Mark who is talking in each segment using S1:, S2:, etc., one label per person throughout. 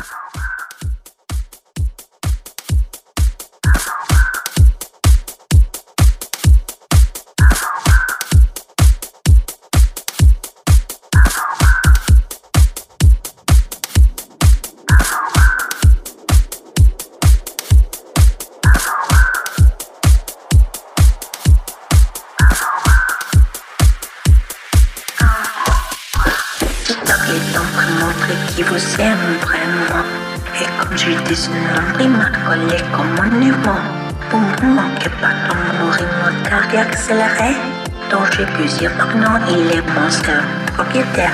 S1: Oh. et donc montrez qui vous aime vraiment. Et comme je dis, non, m'accoler comme un monument. Vous ne manquez pas d'amour et mon accéléré, dont j'ai plusieurs maintenant, il est mon seul propriétaire.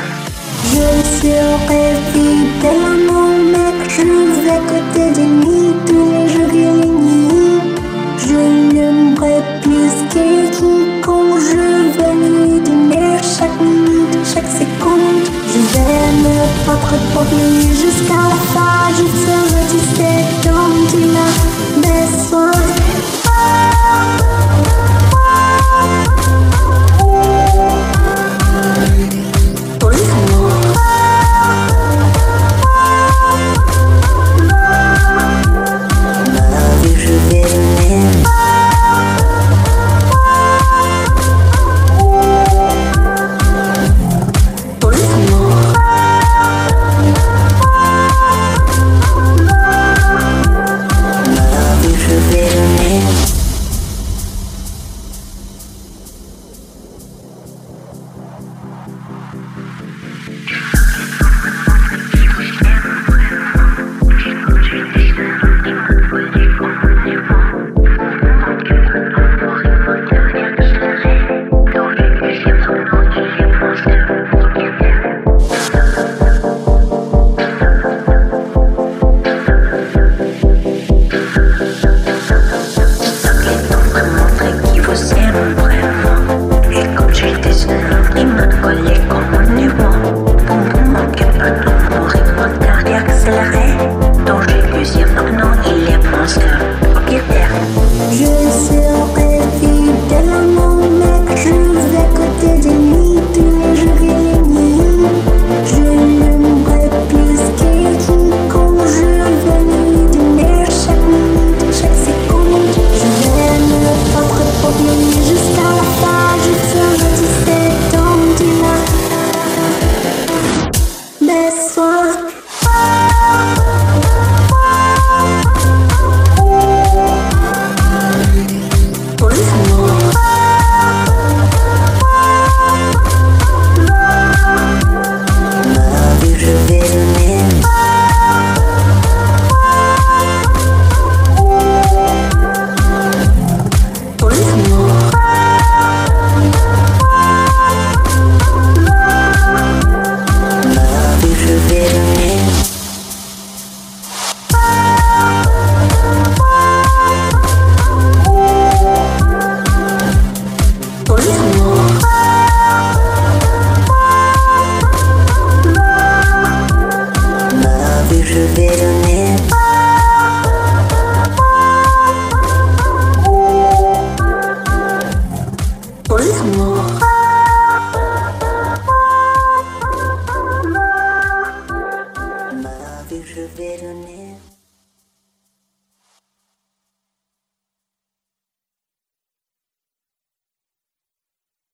S2: Je serai fidèle à maître, je vais à côté de lui tous les jours votre produit jusqu'à la fin. Je serai dissectant, tu